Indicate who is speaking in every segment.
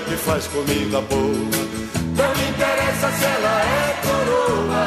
Speaker 1: que faz comida boa. Não interessa se ela é coroa,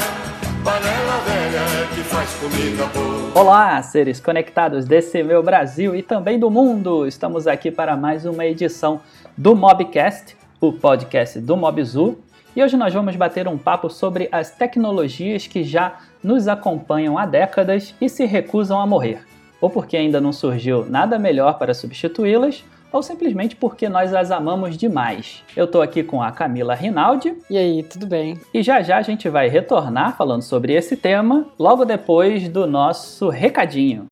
Speaker 1: panela velha é que faz comida boa.
Speaker 2: Olá, seres conectados desse meu Brasil e também do mundo. Estamos aqui para mais uma edição do Mobcast, o podcast do Mobzu. E hoje nós vamos bater um papo sobre as tecnologias que já nos acompanham há décadas e se recusam a morrer ou porque ainda não surgiu nada melhor para substituí-las, ou simplesmente porque nós as amamos demais. Eu tô aqui com a Camila Rinaldi.
Speaker 3: E aí, tudo bem?
Speaker 2: E já já a gente vai retornar falando sobre esse tema, logo depois do nosso recadinho.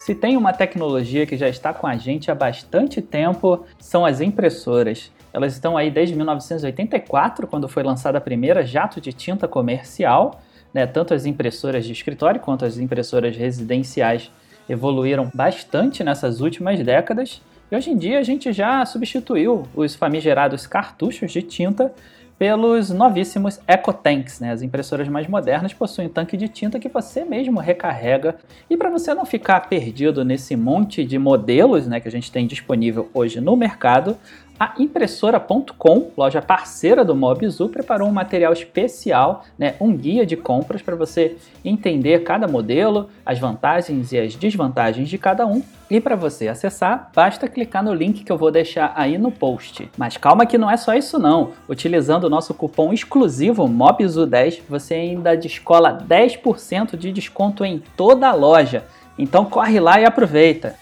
Speaker 2: Se tem uma tecnologia que já está com a gente há bastante tempo, são as impressoras. Elas estão aí desde 1984, quando foi lançada a primeira jato de tinta comercial. Né? Tanto as impressoras de escritório quanto as impressoras residenciais evoluíram bastante nessas últimas décadas. E hoje em dia a gente já substituiu os famigerados cartuchos de tinta pelos novíssimos EcoTanks. Né? As impressoras mais modernas possuem tanque de tinta que você mesmo recarrega. E para você não ficar perdido nesse monte de modelos né, que a gente tem disponível hoje no mercado, a impressora.com, loja parceira do Mobzu, preparou um material especial, né, um guia de compras para você entender cada modelo, as vantagens e as desvantagens de cada um. E para você acessar, basta clicar no link que eu vou deixar aí no post. Mas calma que não é só isso não. Utilizando o nosso cupom exclusivo MOBZU10, você ainda descola 10% de desconto em toda a loja. Então corre lá e aproveita.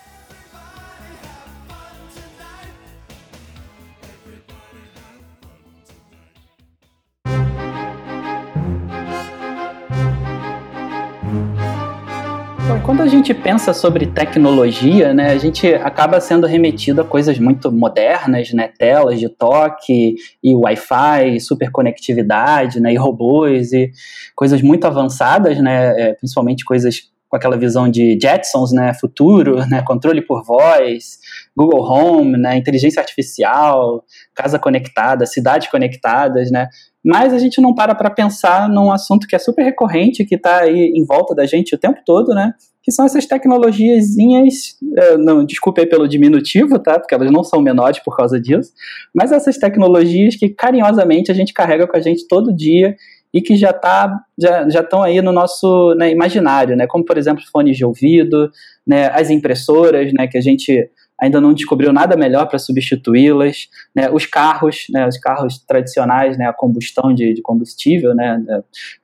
Speaker 2: Quando a gente pensa sobre tecnologia, né, a gente acaba sendo remetido a coisas muito modernas, né, telas de toque e Wi-Fi, superconectividade, né, e robôs e coisas muito avançadas, né, é, principalmente coisas com aquela visão de Jetsons, né, futuro, né, controle por voz, Google Home, né, inteligência artificial, casa conectada, cidades conectadas, né, mas a gente não para para pensar num assunto que é super recorrente, que está aí em volta da gente o tempo todo, né, que são essas tecnologiazinhas, é, não, desculpe pelo diminutivo, tá, porque elas não são menores por causa disso, mas essas tecnologias que carinhosamente a gente carrega com a gente todo dia e que já tá, já estão aí no nosso né, imaginário, né? Como por exemplo fones de ouvido, né, as impressoras, né, que a gente ainda não descobriu nada melhor para substituí-las, né, os carros, né, os carros tradicionais, né, a combustão de, de combustível, né,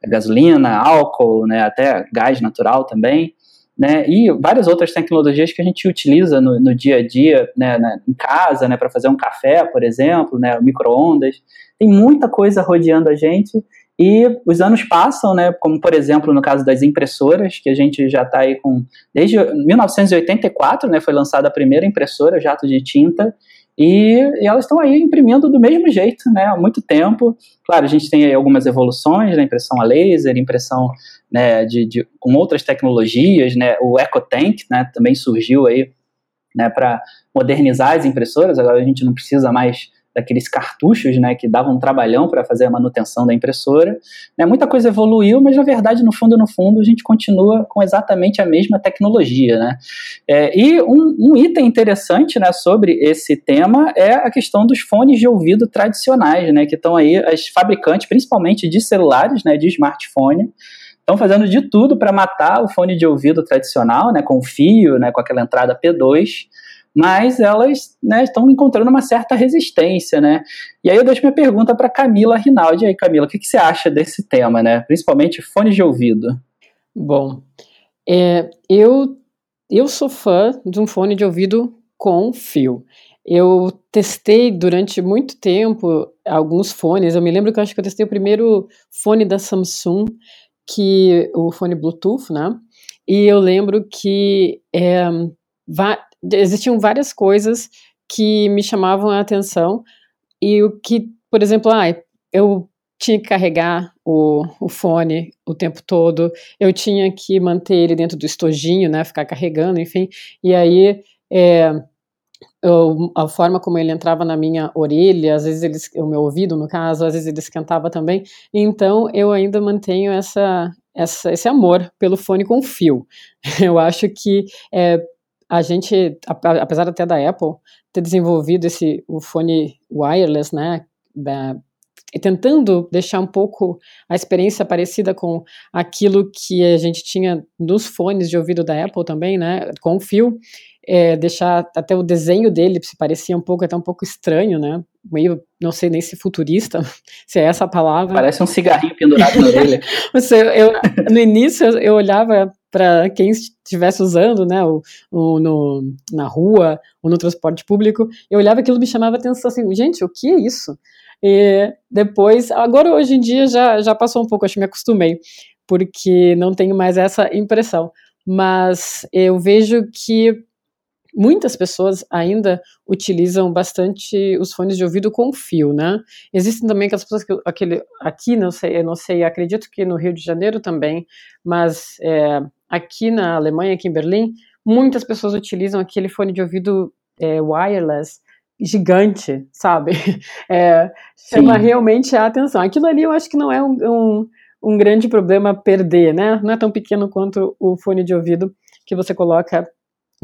Speaker 2: gasolina, álcool, né, até gás natural também, né, e várias outras tecnologias que a gente utiliza no, no dia a dia, né, em casa, né, para fazer um café, por exemplo, né, micro-ondas, tem muita coisa rodeando a gente. E os anos passam, né, como por exemplo no caso das impressoras, que a gente já está aí com. Desde 1984, né, foi lançada a primeira impressora, jato de tinta, e, e elas estão aí imprimindo do mesmo jeito, né, há muito tempo. Claro, a gente tem aí algumas evoluções, né, impressão a laser, impressão né, de, de, com outras tecnologias, né, o EcoTank né, também surgiu aí né, para modernizar as impressoras, agora a gente não precisa mais daqueles cartuchos, né, que davam um trabalhão para fazer a manutenção da impressora. Né, muita coisa evoluiu, mas na verdade, no fundo, no fundo, a gente continua com exatamente a mesma tecnologia, né. É, e um, um, item interessante, né, sobre esse tema é a questão dos fones de ouvido tradicionais, né, que estão aí as fabricantes, principalmente de celulares, né, de smartphone, estão fazendo de tudo para matar o fone de ouvido tradicional, né, com fio, né, com aquela entrada P2, mas elas né, estão encontrando uma certa resistência, né? E aí eu deixo minha pergunta para Camila Rinaldi. E aí, Camila, o que, que, você acha desse tema, né? Principalmente fones de ouvido.
Speaker 3: Bom, é, eu, eu sou fã de um fone de ouvido com fio. Eu testei durante muito tempo alguns fones. Eu me lembro que eu acho que eu testei o primeiro fone da Samsung, que o fone Bluetooth, né? E eu lembro que é, existiam várias coisas que me chamavam a atenção e o que, por exemplo, ah, eu tinha que carregar o, o fone o tempo todo, eu tinha que manter ele dentro do estojinho, né, ficar carregando, enfim, e aí é, eu, a forma como ele entrava na minha orelha, às vezes ele, o meu ouvido, no caso, às vezes ele esquentava também. Então eu ainda mantenho essa, essa, esse amor pelo fone com fio. Eu acho que é, a gente, apesar até da Apple ter desenvolvido esse o fone wireless, né, da, e tentando deixar um pouco a experiência parecida com aquilo que a gente tinha nos fones de ouvido da Apple também, né, com o fio, é, deixar até o desenho dele se parecia um pouco, até um pouco estranho, né, meio, não sei nem se futurista, se é essa a palavra.
Speaker 2: Parece um cigarrinho pendurado na orelha.
Speaker 3: Você, eu, no início eu, olhava para quem estivesse usando, né, o, o, no, na rua ou no transporte público, eu olhava aquilo me chamava atenção, assim, gente, o que é isso? E depois, agora hoje em dia já, já passou um pouco, acho que me acostumei, porque não tenho mais essa impressão. Mas eu vejo que muitas pessoas ainda utilizam bastante os fones de ouvido com fio, né? Existem também aquelas pessoas que aquele aqui não sei, eu não sei, acredito que no Rio de Janeiro também, mas é, aqui na Alemanha, aqui em Berlim, muitas pessoas utilizam aquele fone de ouvido é, wireless gigante, sabe? É, chama realmente a atenção. Aquilo ali eu acho que não é um, um, um grande problema perder, né? Não é tão pequeno quanto o fone de ouvido que você coloca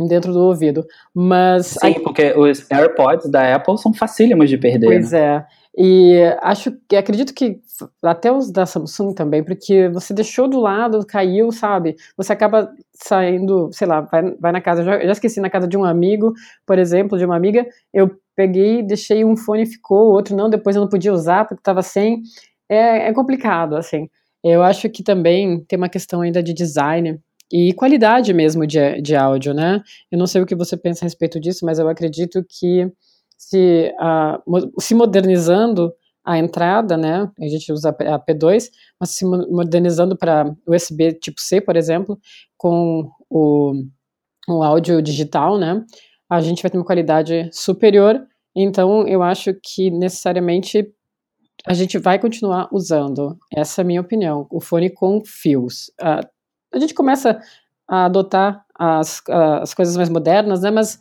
Speaker 3: dentro do ouvido. Mas.
Speaker 2: Sim, aí... porque os AirPods da Apple são facílimos de perder.
Speaker 3: Pois
Speaker 2: né?
Speaker 3: é. E acho que acredito que até os da Samsung também, porque você deixou do lado, caiu, sabe? Você acaba saindo, sei lá, vai, vai na casa, já, já esqueci na casa de um amigo, por exemplo, de uma amiga, eu peguei, deixei um fone ficou, o outro não, depois eu não podia usar porque estava sem. É, é complicado, assim. Eu acho que também tem uma questão ainda de design e qualidade mesmo de, de áudio, né? Eu não sei o que você pensa a respeito disso, mas eu acredito que se, uh, se modernizando a entrada, né? A gente usa a P2, mas se modernizando para USB tipo C, por exemplo, com o, o áudio digital, né? A gente vai ter uma qualidade superior. Então, eu acho que necessariamente a gente vai continuar usando. Essa é a minha opinião. O fone com fios. Uh, a gente começa a adotar as, as coisas mais modernas, né? Mas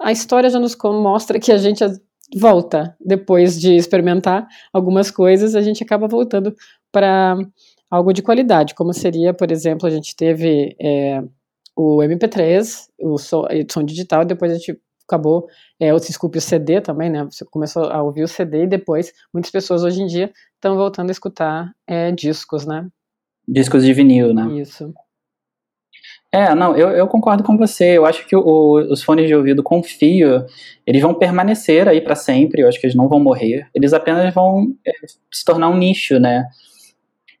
Speaker 3: a história já nos mostra que a gente volta depois de experimentar algumas coisas, a gente acaba voltando para algo de qualidade, como seria, por exemplo, a gente teve é, o MP3, o som, digital, depois a gente acabou, é, o desculpe, o CD também, né? Você começou a ouvir o CD e depois muitas pessoas hoje em dia estão voltando a escutar é, discos, né?
Speaker 2: Discos de vinil, né?
Speaker 3: Isso.
Speaker 2: É, não, eu, eu concordo com você. Eu acho que o, os fones de ouvido com fio, eles vão permanecer aí para sempre. Eu acho que eles não vão morrer. Eles apenas vão é, se tornar um nicho, né?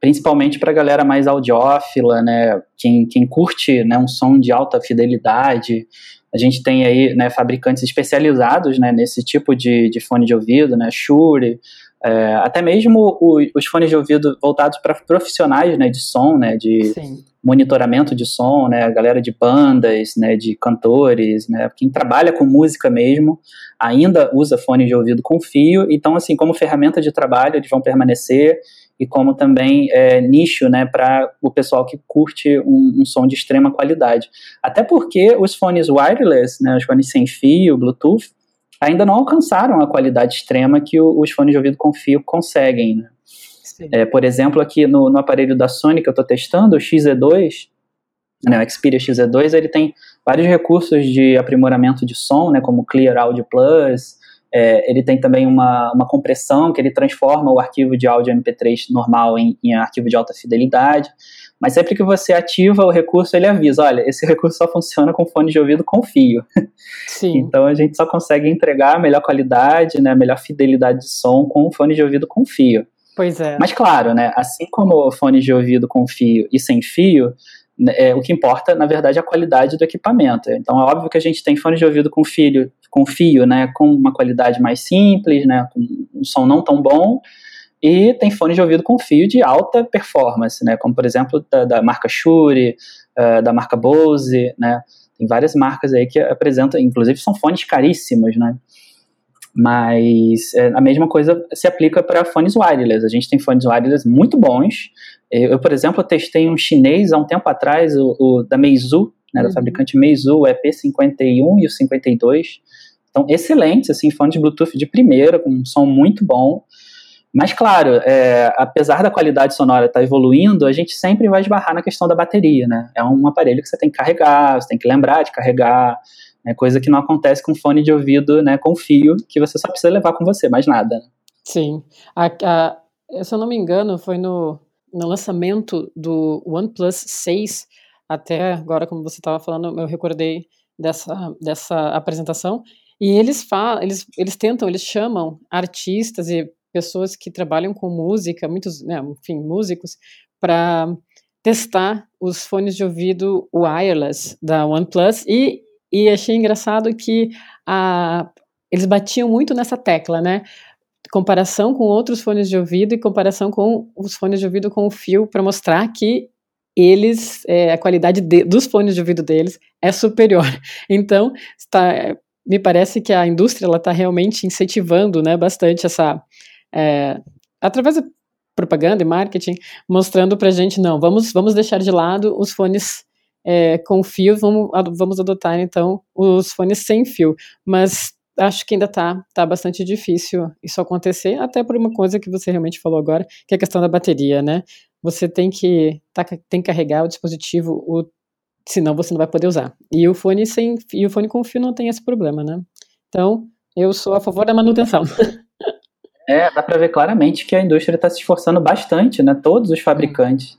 Speaker 2: Principalmente para a galera mais audiófila, né? Quem, quem curte né, um som de alta fidelidade. A gente tem aí né, fabricantes especializados né, nesse tipo de, de fone de ouvido, né? Shure, é, até mesmo o, os fones de ouvido voltados para profissionais né, de som, né? De,
Speaker 3: Sim
Speaker 2: monitoramento de som, né, a galera de bandas, né, de cantores, né, quem trabalha com música mesmo, ainda usa fone de ouvido com fio, então assim, como ferramenta de trabalho eles vão permanecer e como também é, nicho, né, para o pessoal que curte um, um, som de extrema qualidade. Até porque os fones wireless, né, os fones sem fio, Bluetooth, ainda não alcançaram a qualidade extrema que o, os fones de ouvido com fio conseguem, né. É, por exemplo, aqui no, no, aparelho da Sony que eu estou testando, o XE2, né, o Xperia XE2, ele tem vários recursos de aprimoramento de som, né, como Clear Audio Plus, é, ele tem também uma, uma compressão que ele transforma o arquivo de áudio MP3 normal em, em arquivo de alta fidelidade, mas sempre que você ativa o recurso, ele avisa, olha, esse recurso só funciona com fone de ouvido com fio.
Speaker 3: Sim.
Speaker 2: então a gente só consegue entregar a melhor qualidade, né, a melhor fidelidade de som com fone de ouvido com fio.
Speaker 3: Pois é.
Speaker 2: Mas claro, né, assim como fones de ouvido com fio e sem fio, né, é, o que importa, na verdade, é a qualidade do equipamento. Então é óbvio que a gente tem fones de ouvido com fio, com fio, né, com uma qualidade mais simples, né, com um som não tão bom, e tem fones de ouvido com fio de alta performance, né, como por exemplo da, da marca Shure, uh, da marca Bose, né, tem várias marcas aí que apresentam, inclusive são fones caríssimos, né, mas é, a mesma coisa se aplica para fones wireless. A gente tem fones wireless muito bons. Eu, eu, por exemplo, testei um chinês há um tempo atrás, o, o da Meizu, né, da uhum. fabricante Meizu, o EP51 e o 52. Então, excelentes, assim, fones Bluetooth de primeira, com um som muito bom. Mas, claro, é, apesar da qualidade sonora estar tá evoluindo, a gente sempre vai esbarrar na questão da bateria, né? É um aparelho que você tem que carregar, você tem que lembrar de carregar, é coisa que não acontece com fone de ouvido, né, com fio, que você só precisa levar com você, mais nada. Né?
Speaker 3: Sim. A, a, se eu não me engano, foi no, no lançamento do OnePlus 6, até agora, como você estava falando, eu recordei dessa, dessa apresentação, e eles falam, eles, eles tentam, eles chamam artistas e pessoas que trabalham com música, muitos, né, enfim, músicos, para testar os fones de ouvido wireless da OnePlus e, e achei engraçado que a, eles batiam muito nessa tecla, né? Comparação com outros fones de ouvido e comparação com os fones de ouvido com o fio para mostrar que eles, é, a qualidade de, dos fones de ouvido deles é superior. Então, está, me parece que a indústria está realmente incentivando né, bastante essa, é, através da propaganda e marketing, mostrando para a gente, não, vamos, vamos deixar de lado os fones é, com fio, vamos, vamos adotar então os fones sem fio. Mas acho que ainda está tá bastante difícil isso acontecer, até por uma coisa que você realmente falou agora, que é a questão da bateria, né? Você tem que, tá, tem que carregar o dispositivo, o, senão você não vai poder usar. E o fone sem e o fone com fio não tem esse problema, né? Então, eu sou a favor da manutenção.
Speaker 2: É, dá para ver claramente que a indústria está se esforçando bastante, né? Todos os fabricantes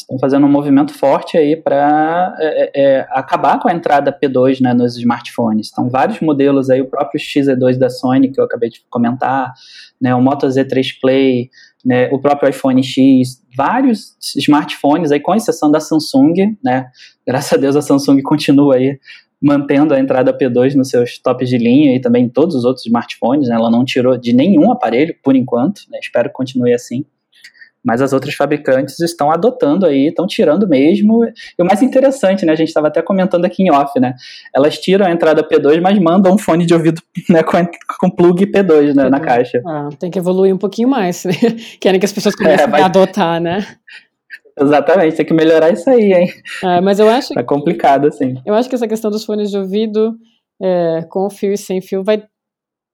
Speaker 2: estão fazendo um movimento forte aí para é, é, é, acabar com a entrada P2 né, nos smartphones. Então, vários modelos aí, o próprio XE2 da Sony, que eu acabei de comentar, né, o Moto Z3 Play, né, o próprio iPhone X, vários smartphones aí, com exceção da Samsung, né? Graças a Deus a Samsung continua aí mantendo a entrada P2 nos seus tops de linha e também em todos os outros smartphones. Né? Ela não tirou de nenhum aparelho, por enquanto. Né? Espero que continue assim. Mas as outras fabricantes estão adotando aí, estão tirando mesmo. E o mais interessante, né? A gente estava até comentando aqui em off, né? Elas tiram a entrada P2, mas mandam um fone de ouvido né, com, com plug P2 né, na caixa.
Speaker 3: Ah, tem que evoluir um pouquinho mais. Né? Querem que as pessoas comecem é, mas... a adotar, né?
Speaker 2: Exatamente, tem que melhorar isso aí, hein?
Speaker 3: É, mas eu acho.
Speaker 2: Tá complicado, assim.
Speaker 3: Eu acho que essa questão dos fones de ouvido é, com fio e sem fio vai.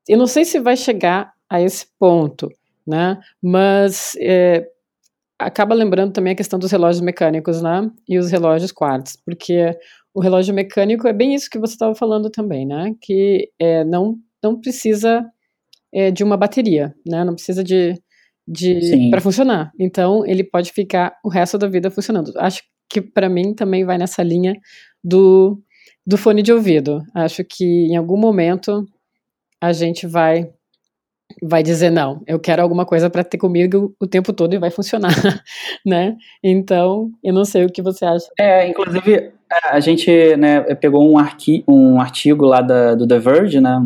Speaker 3: Eu não sei se vai chegar a esse ponto, né? Mas é, acaba lembrando também a questão dos relógios mecânicos, né? E os relógios quartz, porque o relógio mecânico é bem isso que você estava falando também, né? Que é, não, não precisa é, de uma bateria, né? Não precisa de de para funcionar. Então, ele pode ficar o resto da vida funcionando. Acho que para mim também vai nessa linha do, do fone de ouvido. Acho que em algum momento a gente vai vai dizer não, eu quero alguma coisa para ter comigo o tempo todo e vai funcionar, né? Então, eu não sei o que você acha.
Speaker 2: É, inclusive a gente né, pegou um, arqui, um artigo lá da, do The Verge, né,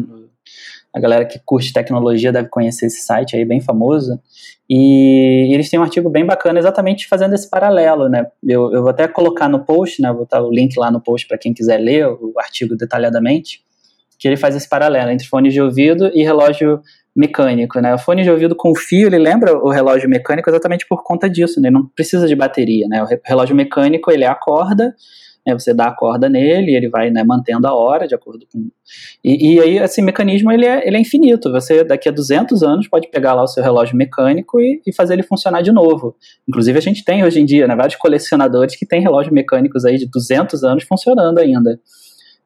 Speaker 2: a galera que curte tecnologia deve conhecer esse site aí, bem famoso. E eles têm um artigo bem bacana exatamente fazendo esse paralelo, né? Eu, eu vou até colocar no post, né? Vou botar o link lá no post para quem quiser ler o artigo detalhadamente, que ele faz esse paralelo entre fones de ouvido e relógio mecânico, né? O fone de ouvido com fio, ele lembra o relógio mecânico exatamente por conta disso, né? Ele não precisa de bateria, né? O relógio mecânico, ele acorda né, você dá a corda nele, ele vai né, mantendo a hora de acordo com. E, e, aí esse mecanismo ele é, ele é infinito. Você daqui a 200 anos pode pegar lá o seu relógio mecânico e, e fazer ele funcionar de novo. Inclusive a gente tem hoje em dia né, vários colecionadores que têm relógios mecânicos aí de 200 anos funcionando ainda.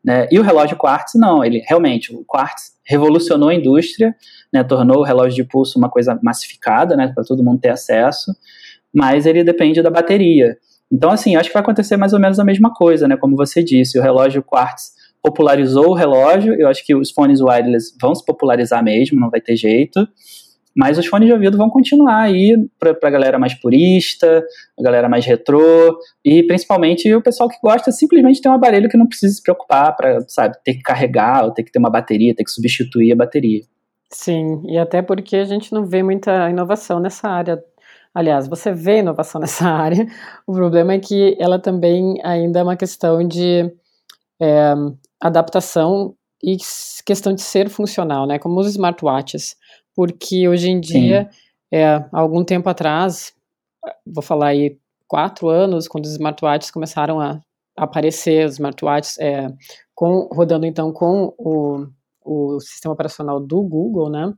Speaker 2: Né? E o relógio quartz não, ele realmente o quartz revolucionou a indústria, né, tornou o relógio de pulso uma coisa massificada, né, para todo mundo ter acesso, mas ele depende da bateria. Então, assim, acho que vai acontecer mais ou menos a mesma coisa, né? Como você disse, o relógio Quartz popularizou o relógio, eu acho que os fones wireless vão se popularizar mesmo, não vai ter jeito. Mas os fones de ouvido vão continuar aí para a galera mais purista, a galera mais retrô, e principalmente o pessoal que gosta simplesmente ter um aparelho que não precisa se preocupar para, sabe, ter que carregar, ou ter que ter uma bateria, ter que substituir a bateria.
Speaker 3: Sim, e até porque a gente não vê muita inovação nessa área Aliás, você vê inovação nessa área, o problema é que ela também ainda é uma questão de é, adaptação e questão de ser funcional, né? Como os smartwatches. Porque hoje em dia, é, algum tempo atrás, vou falar aí quatro anos, quando os smartwatches começaram a aparecer, os smartwatches é, com, rodando então com o, o sistema operacional do Google, né?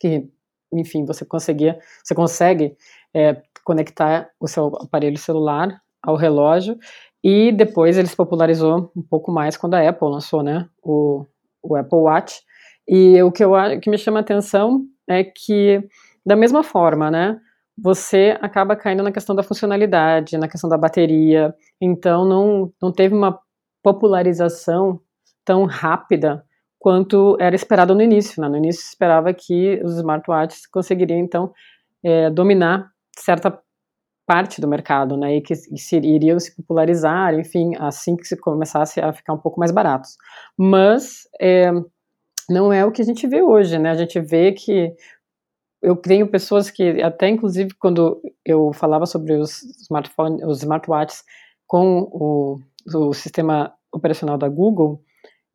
Speaker 3: Que, enfim, você conseguia, você consegue é, conectar o seu aparelho celular ao relógio e depois ele se popularizou um pouco mais quando a Apple lançou, né? O, o Apple Watch. E o que, eu, que me chama a atenção é que, da mesma forma, né? Você acaba caindo na questão da funcionalidade, na questão da bateria. Então, não, não teve uma popularização tão rápida quanto era esperado no início. Né? No início, esperava que os smartwatches conseguiriam, então, é, dominar certa parte do mercado, né, e que se, iriam se popularizar, enfim, assim que se começasse a ficar um pouco mais baratos. Mas é, não é o que a gente vê hoje, né? A gente vê que eu tenho pessoas que até inclusive quando eu falava sobre os smartphones, os smartwatches com o, o sistema operacional da Google,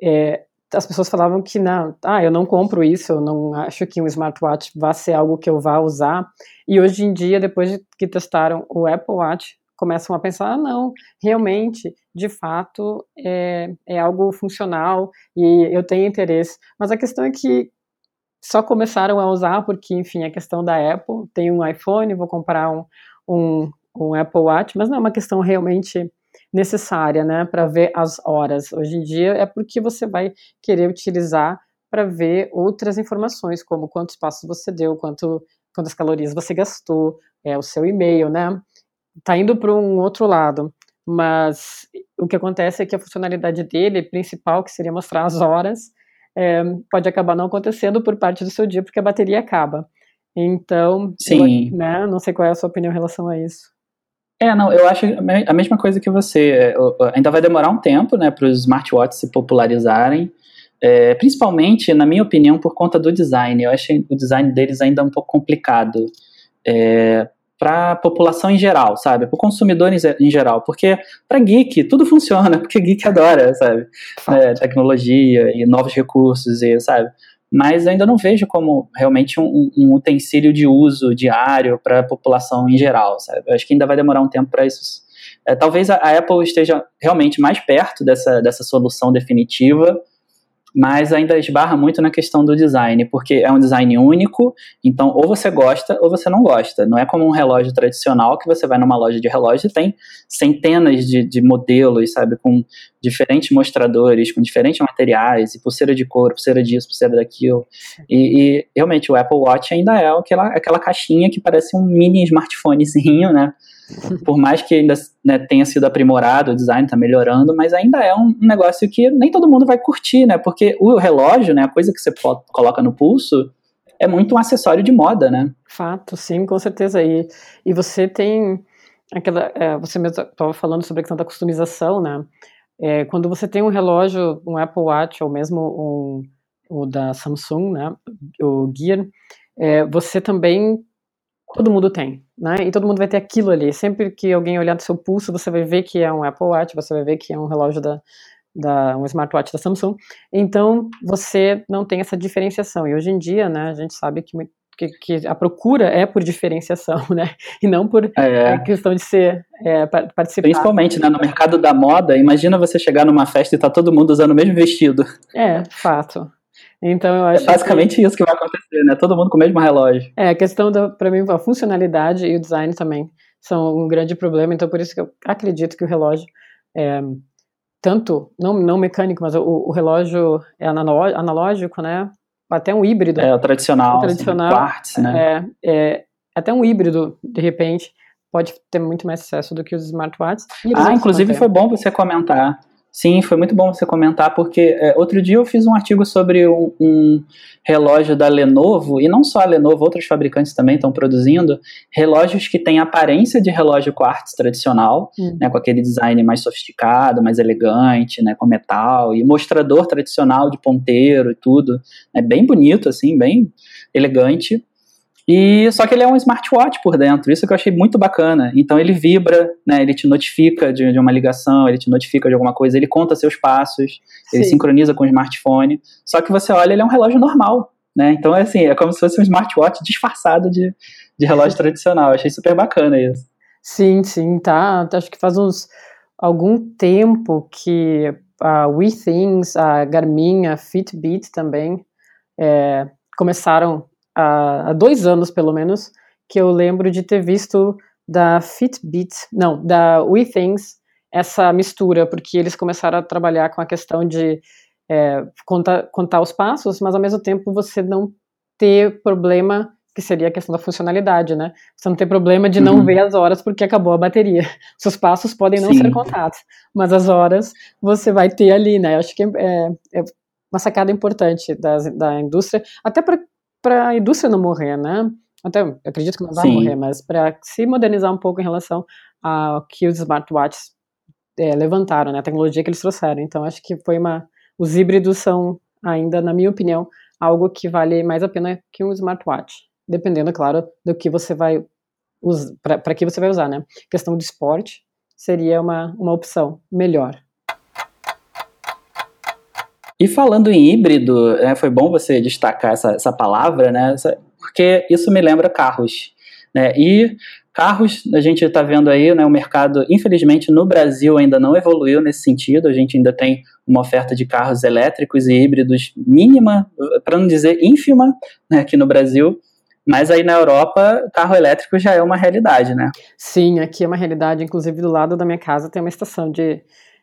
Speaker 3: é, as pessoas falavam que não, ah, eu não compro isso, eu não acho que um smartwatch vá ser algo que eu vá usar. E hoje em dia, depois de que testaram o Apple Watch, começam a pensar, ah, não, realmente, de fato, é, é algo funcional e eu tenho interesse. Mas a questão é que só começaram a usar porque, enfim, a questão da Apple, tem um iPhone, vou comprar um, um, um Apple Watch, mas não é uma questão realmente necessária, né, para ver as horas. Hoje em dia é porque você vai querer utilizar para ver outras informações, como quantos passos você deu, quanto, quantas calorias você gastou, é, o seu e-mail, né? Tá indo para um outro lado, mas o que acontece é que a funcionalidade dele, principal, que seria mostrar as horas, é, pode acabar não acontecendo por parte do seu dia, porque a bateria acaba. Então,
Speaker 2: Sim.
Speaker 3: Eu, né, não sei qual é a sua opinião em relação a isso.
Speaker 2: É, não, eu acho a mesma coisa que você. É, ainda vai demorar um tempo, né, para os smartwatches se popularizarem. É, principalmente, na minha opinião, por conta do design. Eu acho o design deles ainda um pouco complicado é, para a população em geral, sabe? Para o consumidor em, geral. Porque para geek tudo funciona, porque geek adora, sabe? É, tecnologia e novos recursos, e, sabe? mas ainda não vejo como realmente um, um utensílio de uso diário para a população em geral, sabe? Eu acho que ainda vai demorar um tempo para isso. É, talvez a, a Apple esteja realmente mais perto dessa, dessa solução definitiva, mas ainda esbarra muito na questão do design, porque é um design único, então ou você gosta ou você não gosta. Não é como um relógio tradicional que você vai numa loja de relógio e tem centenas de, de modelos, sabe, com diferentes mostradores, com diferentes materiais, e pulseira de couro, pulseira disso, pulseira daquilo. E, e realmente o Apple Watch ainda é aquela, aquela caixinha que parece um mini smartphonezinho, né? Por mais que ainda né, tenha sido aprimorado, o design está melhorando, mas ainda é um, negócio que nem todo mundo vai curtir, né? Porque o relógio, né, a coisa que você coloca no pulso, é muito um acessório de moda, né?
Speaker 3: Fato, sim, com certeza. E, e você tem aquela. É, você mesmo estava falando sobre a questão da customização, né? É, quando você tem um relógio, um Apple Watch, ou mesmo um, o da Samsung, né? O Gear, é, você também todo mundo tem, né? E todo mundo vai ter aquilo ali. Sempre que alguém olhar do seu pulso, você vai ver que é um Apple Watch, você vai ver que é um relógio da, da um smartwatch da Samsung. Então, você não tem essa diferenciação. E hoje em dia, né, a gente sabe que, que, que a procura é por diferenciação, né? E não por é. questão de ser é, participar.
Speaker 2: Principalmente, né, no mercado da moda, imagina você chegar numa festa e tá todo mundo usando o mesmo vestido.
Speaker 3: É, fato. Então eu acho
Speaker 2: é basicamente que... isso que vai acontecer, né? Todo mundo com o mesmo relógio.
Speaker 3: É, a questão para mim, a funcionalidade e o design também são um grande problema. Então por isso que eu acredito que o relógio é, tanto não não mecânico, mas o, o relógio é analógico, né? Até um híbrido.
Speaker 2: É o tradicional, o tradicional, assim, quartz,
Speaker 3: né? É, é, até um híbrido de repente pode ter muito mais sucesso do que os smartwatches.
Speaker 2: Ah, inclusive foi bom você comentar Sim, foi muito bom você comentar, porque é, outro dia eu fiz um artigo sobre um, um, relógio da Lenovo, e não só a Lenovo, outros fabricantes também estão produzindo, relógios que têm aparência de relógio quartz tradicional, hum. né, com aquele design mais sofisticado, mais elegante, né, com metal, e mostrador tradicional de ponteiro e tudo, é bem bonito, assim, bem elegante, e só que ele é um smartwatch por dentro, isso que eu achei muito bacana. Então ele vibra, né, ele te notifica de, de uma ligação, ele te notifica de alguma coisa, ele conta seus passos, Sim. ele sincroniza com o smartphone. Só que você olha, ele é um relógio normal, né? Então é assim, é como se fosse um smartwatch disfarçado de, de relógio tradicional. Eu achei super bacana isso.
Speaker 3: Sim, sim, tá. Acho que faz uns algum tempo que a WeThings, a Garmin, a Fitbit também é, começaram há, há dois anos, pelo menos, que eu lembro de ter visto da Fitbit, não, da WeThings, essa mistura, porque eles começaram a trabalhar com a questão de é, contar, contar os passos, mas ao mesmo tempo você não ter problema, que seria a questão da funcionalidade, né? Você não ter problema de não uhum. ver as horas porque acabou a bateria. Seus passos podem não Sim. ser contados, mas as horas você vai ter ali, né? Eu acho que é, é, é uma sacada importante da, da indústria, até para a indústria não morrer, né? Até acredito que não vai Sim. morrer, mas para se modernizar um pouco em relação ao que os smartwatches é, levantaram, né? A tecnologia que eles trouxeram. Então, acho que foi uma. Os híbridos são ainda, na minha opinião, algo que vale mais a pena que um smartwatch, dependendo, claro, do que você vai usar, para que você vai usar, né? A questão do esporte seria uma, uma opção melhor.
Speaker 2: E falando em híbrido, né, foi bom você destacar essa, essa palavra, né? Porque isso me lembra carros. Né? E carros, a gente está vendo aí, né, o mercado, infelizmente, no Brasil ainda não evoluiu nesse sentido. A gente ainda tem uma oferta de carros elétricos e híbridos mínima, para não dizer ínfima, né, aqui no Brasil. Mas aí na Europa, carro elétrico já é uma realidade, né?
Speaker 3: Sim, aqui é uma realidade. Inclusive, do lado da minha casa tem uma estação de,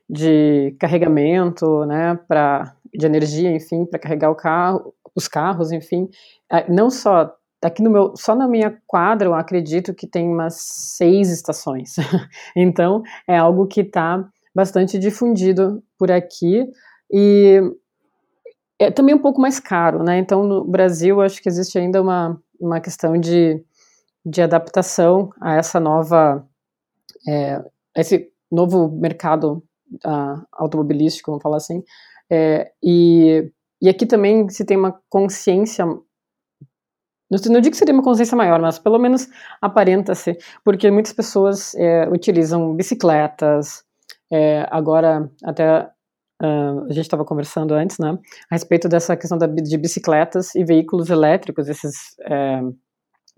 Speaker 3: de carregamento, né, pra, de energia, enfim, para carregar o carro, os carros, enfim. É, não só aqui no meu, só na minha quadra eu acredito que tem umas seis estações. então é algo que está bastante difundido por aqui e é também um pouco mais caro, né? Então no Brasil acho que existe ainda uma, uma questão de, de adaptação a essa nova é, esse novo mercado uh, automobilístico, vamos falar assim. É, e, e aqui também se tem uma consciência não, digo que seria uma consciência maior, mas pelo menos aparenta-se, porque muitas pessoas é, utilizam bicicletas, é, agora até uh, a gente estava conversando antes, né, a respeito dessa questão da, de bicicletas e veículos elétricos, esses é,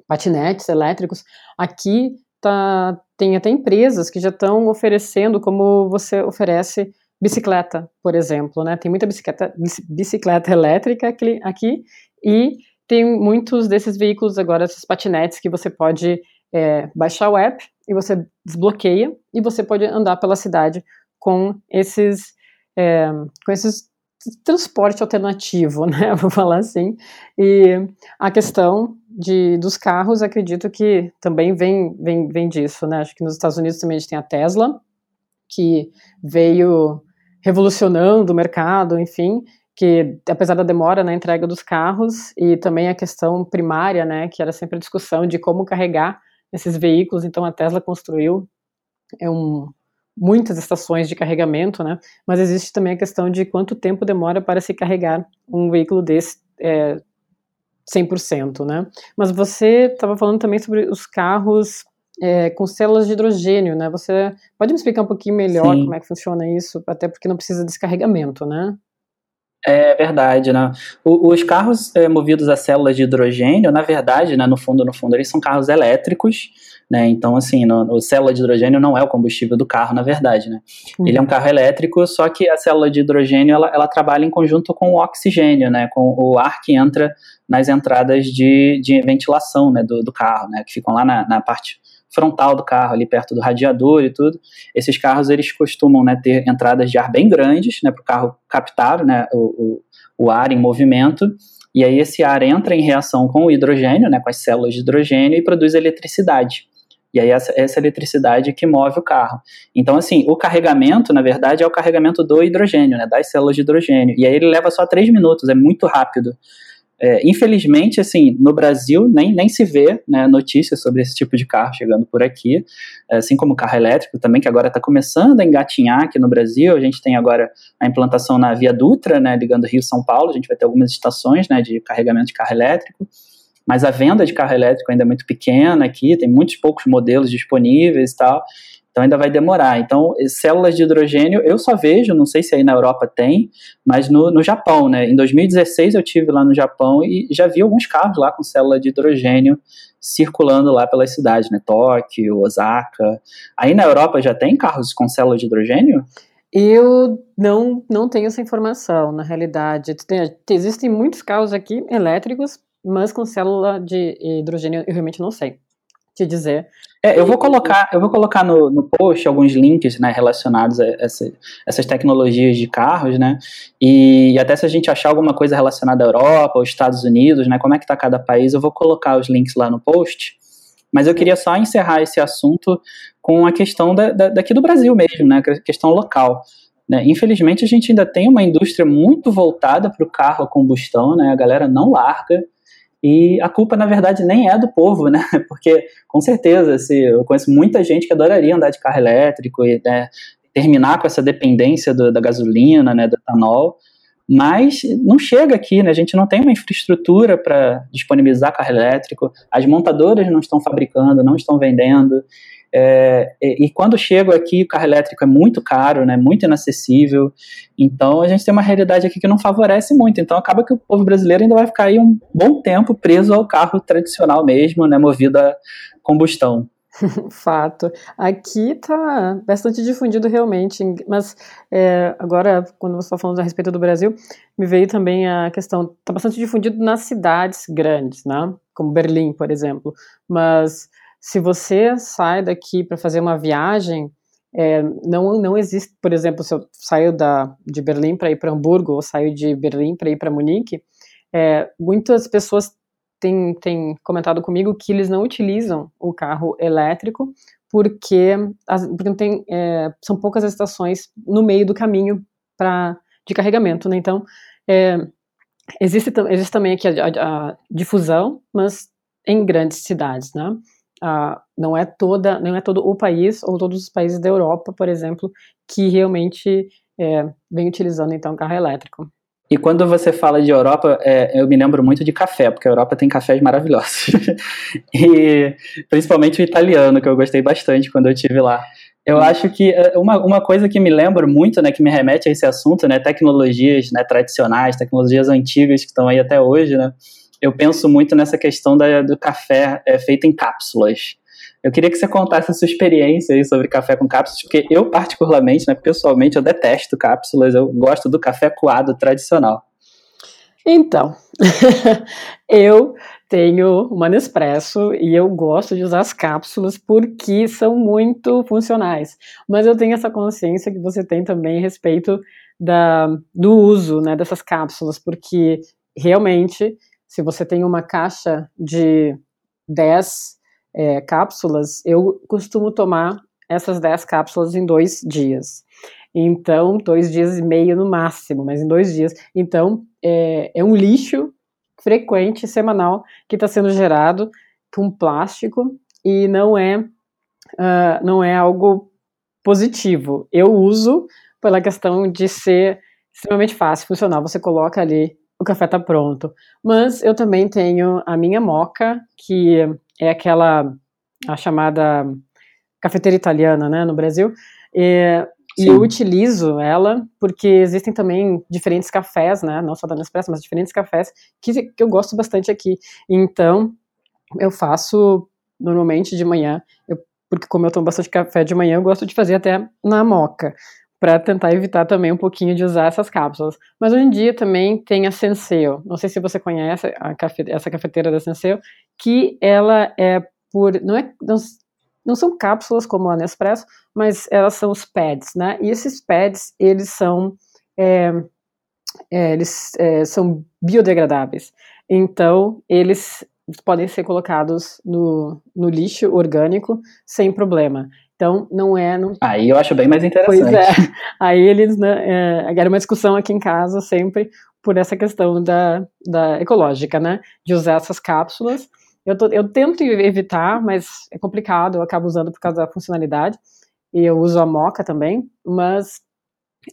Speaker 3: patinetes elétricos, aqui tá, tem até empresas que já estão oferecendo como você oferece bicicleta, por exemplo, né, tem muita bicicleta, bicicleta elétrica aqui, aqui e tem muitos desses veículos agora, esses patinetes, que você pode é, baixar o app e você desbloqueia e você pode andar pela cidade com esses, é, com esses transporte alternativo, né? Vou falar assim. E a questão de, dos carros, acredito que também vem, vem, vem disso, né? Acho que nos Estados Unidos também a gente tem a Tesla, que veio revolucionando o mercado, enfim, que apesar da demora na entrega dos carros e também a questão primária, né, que era sempre a discussão de como carregar esses veículos, então a Tesla construiu é um, muitas estações de carregamento, né, mas existe também a questão de quanto tempo demora para se carregar um veículo desse é, 100%, né. Mas você estava falando também sobre os carros é, com células de hidrogênio, né, você pode me explicar um pouquinho melhor Sim. como é que funciona isso, até porque não precisa de descarregamento, né?
Speaker 2: É verdade, né? O, os carros é, movidos a células de hidrogênio, na verdade, né, no fundo, no fundo, eles são carros elétricos, né? Então, assim, no, no célula de hidrogênio não é o combustível do carro, na verdade, né? Uhum. Ele é um carro elétrico, só que a célula de hidrogênio ela, ela trabalha em conjunto com o oxigênio, né? Com o ar que entra nas entradas de, de ventilação, né? Do, do carro, né? Que ficam lá na, na parte frontal do carro, ali perto do radiador e tudo. Esses carros eles costumam né, ter entradas de ar bem grandes, né, para o carro captar né, o, o, o, ar em movimento. E aí esse ar entra em reação com o hidrogênio, né, com as células de hidrogênio e produz eletricidade. E aí essa, essa eletricidade que move o carro. Então, assim, o carregamento, na verdade, é o carregamento do hidrogênio, né, das células de hidrogênio. E aí ele leva só três minutos, é muito rápido. É, infelizmente, assim, no Brasil nem, nem se vê né, notícias sobre esse tipo de carro chegando por aqui, assim como carro elétrico também, que agora está começando a engatinhar aqui no Brasil. A gente tem agora a implantação na Via Dutra, né, ligando Rio São Paulo. A gente vai ter algumas estações né, de carregamento de carro elétrico, mas a venda de carro elétrico ainda é muito pequena aqui, tem muitos poucos modelos disponíveis e tal. Então ainda vai demorar. Então, células de hidrogênio eu só vejo, não sei se aí na Europa tem, mas no, no Japão, né? Em 2016 eu tive lá no Japão e já vi alguns carros lá com célula de hidrogênio circulando lá pelas cidades, né? Tóquio, Osaka. Aí na Europa já tem carros com célula de hidrogênio?
Speaker 3: Eu não, não tenho essa informação, na realidade. Tem, existem muitos carros aqui elétricos, mas com célula de hidrogênio eu realmente não sei te dizer.
Speaker 2: É, eu vou colocar, eu vou colocar no, no post alguns links né, relacionados a essa, essas tecnologias de carros, né? E até se a gente achar alguma coisa relacionada à Europa ou Estados Unidos, né? Como é que está cada país, eu vou colocar os links lá no post. Mas eu queria só encerrar esse assunto com a questão da, da, daqui do Brasil mesmo, né? A questão local. Né? Infelizmente, a gente ainda tem uma indústria muito voltada para o carro a combustão, né? A galera não larga. E a culpa, na verdade, nem é do povo, né? Porque, com certeza, se, eu conheço muita gente que adoraria andar de carro elétrico e né, terminar com essa dependência do, da gasolina, né, do etanol, mas não chega aqui, né? A gente não tem uma infraestrutura para disponibilizar carro elétrico, as montadoras não estão fabricando, não estão vendendo. É, e, quando chego aqui, o carro elétrico é muito caro, né, muito inacessível. Então a gente tem uma realidade aqui que não favorece muito. Então acaba que o povo brasileiro ainda vai ficar aí um bom tempo preso ao carro tradicional mesmo, né, movido a combustão.
Speaker 3: Fato. Aqui está bastante difundido realmente, mas é, agora, quando você está falando a respeito do Brasil, me veio também a questão, está bastante difundido nas cidades grandes, né? Como Berlim, por exemplo. Mas se você sai daqui para fazer uma viagem, é, não, não existe, por exemplo, se eu saio da, de Berlim para ir para Hamburgo ou saio de Berlim para ir para Munique, é, muitas pessoas têm, têm comentado comigo que eles não utilizam o carro elétrico porque, as, porque tem, é, são poucas estações no meio do caminho pra, de carregamento, né? Então, é, existe, existe também aqui a, a, a difusão, mas em grandes cidades, né? Não é toda, não é todo o país ou todos os países da Europa, por exemplo, que realmente é, vem utilizando então carro elétrico.
Speaker 2: E quando você fala de Europa, é, eu me lembro muito de café, porque a Europa tem cafés maravilhosos. e principalmente o italiano, que eu gostei bastante quando eu estive lá. Eu acho que é, uma, uma coisa que me lembra muito, né, que me remete a esse assunto, né, tecnologias né, tradicionais, tecnologias antigas que estão aí até hoje, né, eu penso muito nessa questão da, do café é, feito em cápsulas. Eu queria que você contasse a sua experiência aí sobre café com cápsulas, porque eu, particularmente, né, pessoalmente, eu detesto cápsulas, eu gosto do café coado tradicional.
Speaker 3: Então, eu tenho uma Nespresso e eu gosto de usar as cápsulas porque são muito funcionais. Mas eu tenho essa consciência que você tem também a respeito da, do uso né, dessas cápsulas, porque realmente se você tem uma caixa de 10 é, cápsulas, eu costumo tomar essas 10 cápsulas em dois dias. Então, dois dias e meio no máximo, mas em dois dias. Então, é, é um lixo frequente, semanal, que está sendo gerado com plástico e não é, uh, não é algo positivo. Eu uso pela questão de ser extremamente fácil, funcional. Você coloca ali o café tá pronto. Mas eu também tenho a minha moca, que é aquela a chamada cafeteira italiana, né, no Brasil. E, e, eu utilizo ela porque existem também diferentes cafés, né, não só da Nespresso, mas diferentes cafés que, que eu gosto bastante aqui. Então, eu faço normalmente de manhã, eu, porque como eu tomo bastante café de manhã, eu gosto de fazer até na moca para tentar evitar também um pouquinho de usar essas cápsulas. Mas hoje em dia também tem a Senseo. Não sei se você conhece cafe, essa cafeteira da Senseo, que ela é por não é não, não são cápsulas como a Nespresso, mas elas são os pads, né? E esses pads eles são é, é, eles é, são biodegradáveis. Então eles podem ser colocados no, no lixo orgânico sem problema. Então, não é. Não...
Speaker 2: Aí eu acho bem mais interessante.
Speaker 3: Pois é. Aí eles. Né, é, era uma discussão aqui em casa sempre por essa questão da, da ecológica, né? De usar essas cápsulas. Eu, tô, eu tento evitar, mas é complicado, eu acabo usando por causa da funcionalidade. E eu uso a moca também, mas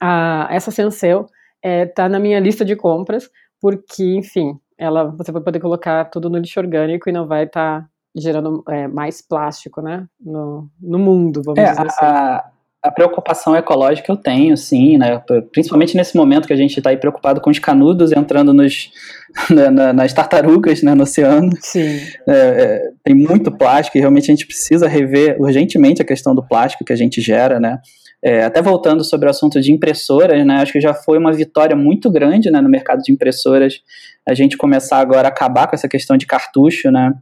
Speaker 3: a, essa Senseu é, tá na minha lista de compras, porque, enfim, ela você vai poder colocar tudo no lixo orgânico e não vai estar tá gerando é, mais plástico, né, no, no mundo, vamos é, dizer assim.
Speaker 2: A, a preocupação ecológica eu tenho, sim, né, principalmente nesse momento que a gente está aí preocupado com os canudos entrando nos, na, na, nas tartarugas, né, no oceano.
Speaker 3: Sim.
Speaker 2: É, é, tem muito plástico e realmente a gente precisa rever urgentemente a questão do plástico que a gente gera, né, é, até voltando sobre o assunto de impressoras, né, acho que já foi uma vitória muito grande né, no mercado de impressoras a gente começar agora a acabar com essa questão de cartucho, né,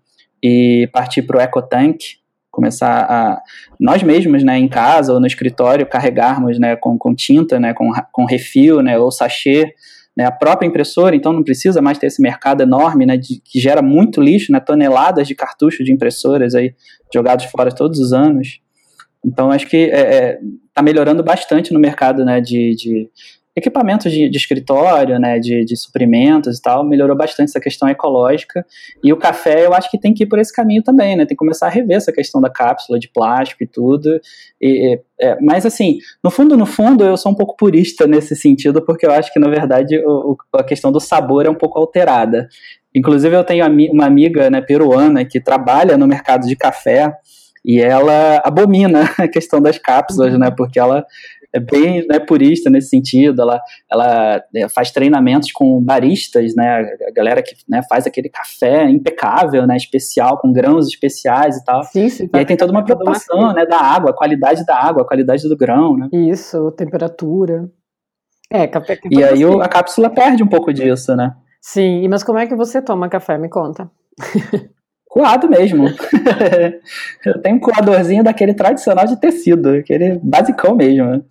Speaker 2: e partir para o EcoTank, começar a nós mesmos, né, em casa ou no escritório, carregarmos, né, com, com tinta, né, com, com refil, né, ou sachê, né, a própria impressora, então não precisa mais ter esse mercado enorme, né, de, que gera muito lixo, né, toneladas de cartuchos de impressoras aí jogados fora todos os anos. Então acho que está é, é, tá melhorando bastante no mercado, né, de, de equipamentos de, de, escritório, né, de, de, suprimentos e tal, melhorou bastante essa questão ecológica. E o café, eu acho que tem que ir por esse caminho também, né? Tem que começar a rever essa questão da cápsula de plástico e tudo. E, é, mas assim, no fundo, no fundo, eu sou um pouco purista nesse sentido, porque eu acho que na verdade o, a questão do sabor é um pouco alterada. Inclusive, eu tenho uma amiga né, peruana que trabalha no mercado de café e ela abomina a questão das cápsulas, né? Porque ela é bem né, purista nesse sentido. Ela, ela é, faz treinamentos com baristas, né, a galera que né, faz aquele café impecável, né, especial, com grãos especiais e tal.
Speaker 3: Sim, sim.
Speaker 2: E aí tem toda uma preocupação né, da água, a qualidade da água, a qualidade do grão. Né?
Speaker 3: Isso, temperatura. É, café.
Speaker 2: E aí o, a cápsula perde um pouco disso, né?
Speaker 3: Sim, mas como é que você toma café? Me conta.
Speaker 2: Coado mesmo. eu tenho um coadorzinho daquele tradicional de tecido, aquele basicão mesmo.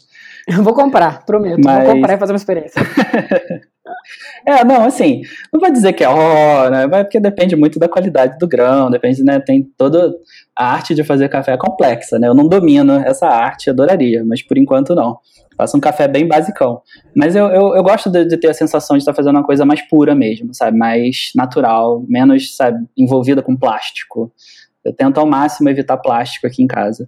Speaker 3: Eu vou comprar, prometo. Mas... Vou comprar e fazer uma experiência.
Speaker 2: é, não, assim, não vai dizer que é ó, né? Porque depende muito da qualidade do grão, depende, né? Tem toda a arte de fazer café é complexa, né? Eu não domino essa arte, adoraria, mas por enquanto não. Faço um café bem basicão. Mas eu, eu, eu gosto de, de, ter a sensação de estar fazendo uma coisa mais pura mesmo, sabe? Mais natural, menos, sabe, envolvida com plástico. Eu tento ao máximo evitar plástico aqui em casa.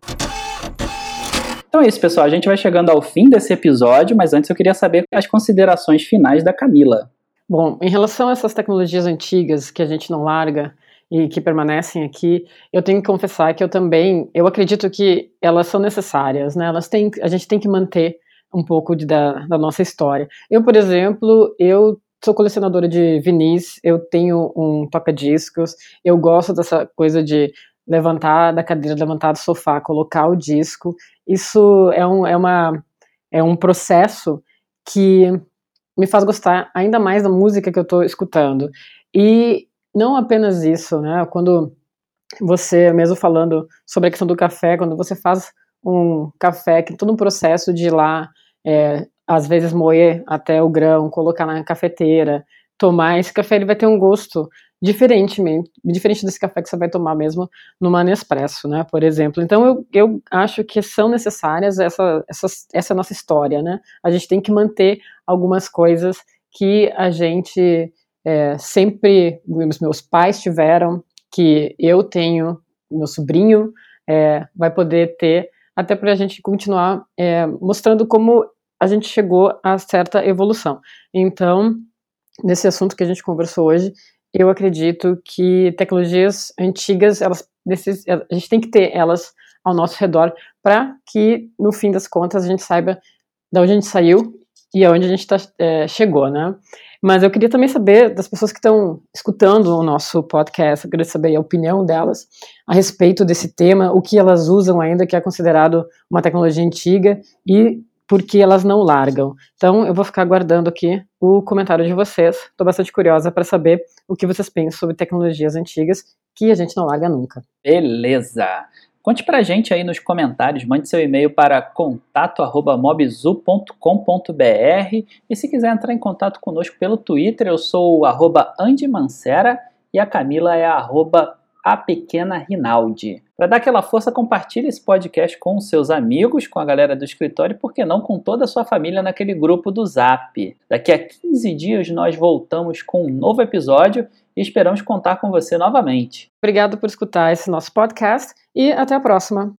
Speaker 2: Então é isso, pessoal. A gente vai chegando ao fim desse episódio, mas antes eu queria saber as considerações finais da Camila.
Speaker 3: Bom, em relação a essas tecnologias antigas que a gente não larga e que permanecem aqui, eu tenho que confessar que eu também, eu acredito que elas são necessárias, né? Elas têm, a gente tem que manter um pouco de, da, da nossa história. Eu, por exemplo, eu sou colecionadora de vinis, eu tenho um toca-discos, eu gosto dessa coisa de levantar da cadeira, levantar do sofá, colocar o disco. Isso é um, é uma, é um processo que me faz gostar ainda mais da música que eu estou escutando. E não apenas isso, né? Quando você, mesmo falando sobre a questão do café, quando você faz um café, que todo um processo de ir lá, é, às vezes moer até o grão, colocar na cafeteira, tomar, esse café ele vai ter um gosto diferentemente, diferente desse café que você vai tomar mesmo numa Nespresso, né, por exemplo. Então eu, eu acho que são necessárias essa, essa, essa nossa história, né? A gente tem que manter algumas coisas que a gente é, sempre, meus pais tiveram, que eu tenho, meu sobrinho é, vai poder ter, até para a gente continuar é, mostrando como a gente chegou a certa evolução. Então, nesse assunto que a gente conversou hoje, eu acredito que tecnologias antigas, elas a gente tem que ter elas ao nosso redor para que, no fim das contas, a gente saiba de onde a gente saiu e aonde a gente tá, é, chegou, né? Mas eu queria também saber das pessoas que estão escutando o nosso podcast, eu queria saber a opinião delas a respeito desse tema, o que elas usam ainda que é considerado uma tecnologia antiga e porque elas não largam. Então, eu vou ficar aguardando aqui o comentário de vocês. Estou bastante curiosa para saber o que vocês pensam sobre tecnologias antigas que a gente não larga nunca.
Speaker 2: Beleza! Conte pra gente aí nos comentários, mande seu e-mail para contato@mobzu.com.br e se quiser entrar em contato conosco pelo Twitter, eu sou o Andimancera e a Camila é a a Pequena Rinaldi. Para dar aquela força, compartilhe esse podcast com seus amigos, com a galera do escritório e, por que não, com toda a sua família naquele grupo do Zap. Daqui a 15 dias nós voltamos com um novo episódio e esperamos contar com você novamente.
Speaker 3: Obrigado por escutar esse nosso podcast e até a próxima.